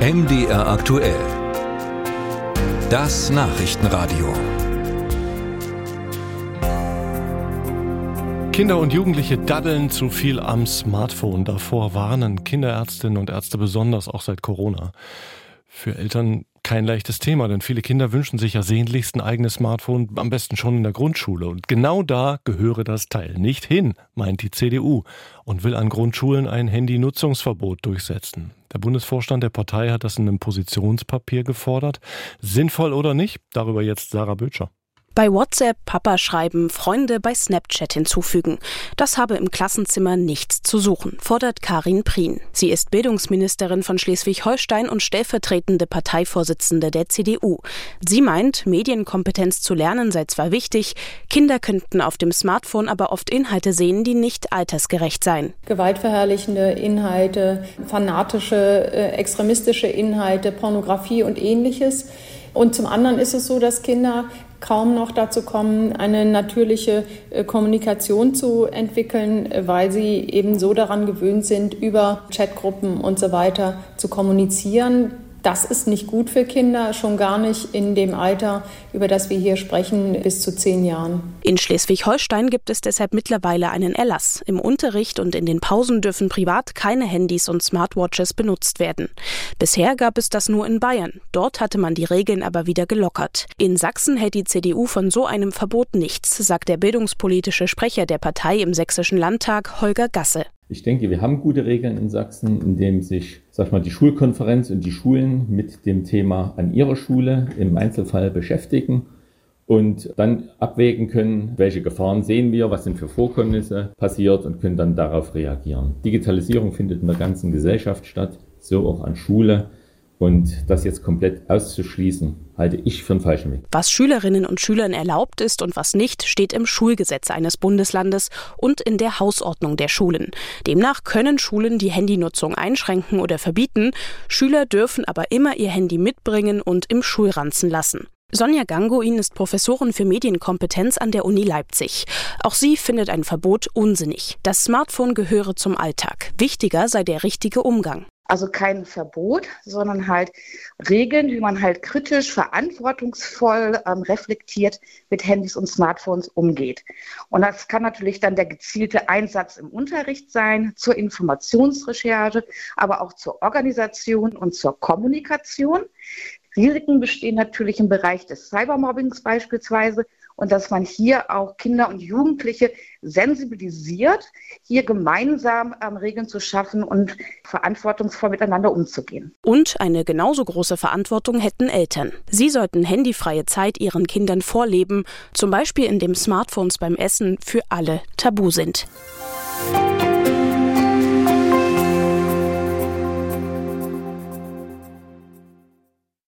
MDR aktuell. Das Nachrichtenradio. Kinder und Jugendliche daddeln zu viel am Smartphone. Davor warnen Kinderärztinnen und Ärzte besonders auch seit Corona. Für Eltern kein leichtes Thema, denn viele Kinder wünschen sich ja sehnlichst ein eigenes Smartphone, am besten schon in der Grundschule. Und genau da gehöre das Teil nicht hin, meint die CDU und will an Grundschulen ein Handynutzungsverbot durchsetzen. Der Bundesvorstand der Partei hat das in einem Positionspapier gefordert. Sinnvoll oder nicht? Darüber jetzt Sarah Bötscher. Bei WhatsApp Papa schreiben, Freunde bei Snapchat hinzufügen. Das habe im Klassenzimmer nichts zu suchen, fordert Karin Prien. Sie ist Bildungsministerin von Schleswig-Holstein und stellvertretende Parteivorsitzende der CDU. Sie meint, Medienkompetenz zu lernen sei zwar wichtig, Kinder könnten auf dem Smartphone aber oft Inhalte sehen, die nicht altersgerecht seien. Gewaltverherrlichende Inhalte, fanatische, äh, extremistische Inhalte, Pornografie und ähnliches. Und zum anderen ist es so, dass Kinder kaum noch dazu kommen, eine natürliche äh, Kommunikation zu entwickeln, äh, weil sie eben so daran gewöhnt sind, über Chatgruppen und so weiter zu kommunizieren. Das ist nicht gut für Kinder, schon gar nicht in dem Alter, über das wir hier sprechen, bis zu zehn Jahren. In Schleswig-Holstein gibt es deshalb mittlerweile einen Erlass. Im Unterricht und in den Pausen dürfen privat keine Handys und Smartwatches benutzt werden. Bisher gab es das nur in Bayern. Dort hatte man die Regeln aber wieder gelockert. In Sachsen hält die CDU von so einem Verbot nichts, sagt der bildungspolitische Sprecher der Partei im Sächsischen Landtag, Holger Gasse. Ich denke, wir haben gute Regeln in Sachsen, in dem sich, sag ich mal, die Schulkonferenz und die Schulen mit dem Thema an ihrer Schule im Einzelfall beschäftigen und dann abwägen können, welche Gefahren sehen wir, was sind für Vorkommnisse passiert und können dann darauf reagieren. Digitalisierung findet in der ganzen Gesellschaft statt, so auch an Schule. Und das jetzt komplett auszuschließen, halte ich für einen falschen Weg. Was Schülerinnen und Schülern erlaubt ist und was nicht, steht im Schulgesetz eines Bundeslandes und in der Hausordnung der Schulen. Demnach können Schulen die Handynutzung einschränken oder verbieten. Schüler dürfen aber immer ihr Handy mitbringen und im Schulranzen lassen. Sonja Gangoin ist Professorin für Medienkompetenz an der Uni Leipzig. Auch sie findet ein Verbot unsinnig. Das Smartphone gehöre zum Alltag. Wichtiger sei der richtige Umgang. Also kein Verbot, sondern halt Regeln, wie man halt kritisch, verantwortungsvoll, ähm, reflektiert mit Handys und Smartphones umgeht. Und das kann natürlich dann der gezielte Einsatz im Unterricht sein, zur Informationsrecherche, aber auch zur Organisation und zur Kommunikation. Risiken bestehen natürlich im Bereich des Cybermobbings beispielsweise und dass man hier auch Kinder und Jugendliche sensibilisiert, hier gemeinsam ähm, Regeln zu schaffen und verantwortungsvoll miteinander umzugehen. Und eine genauso große Verantwortung hätten Eltern. Sie sollten handyfreie Zeit ihren Kindern vorleben, zum Beispiel indem Smartphones beim Essen für alle tabu sind.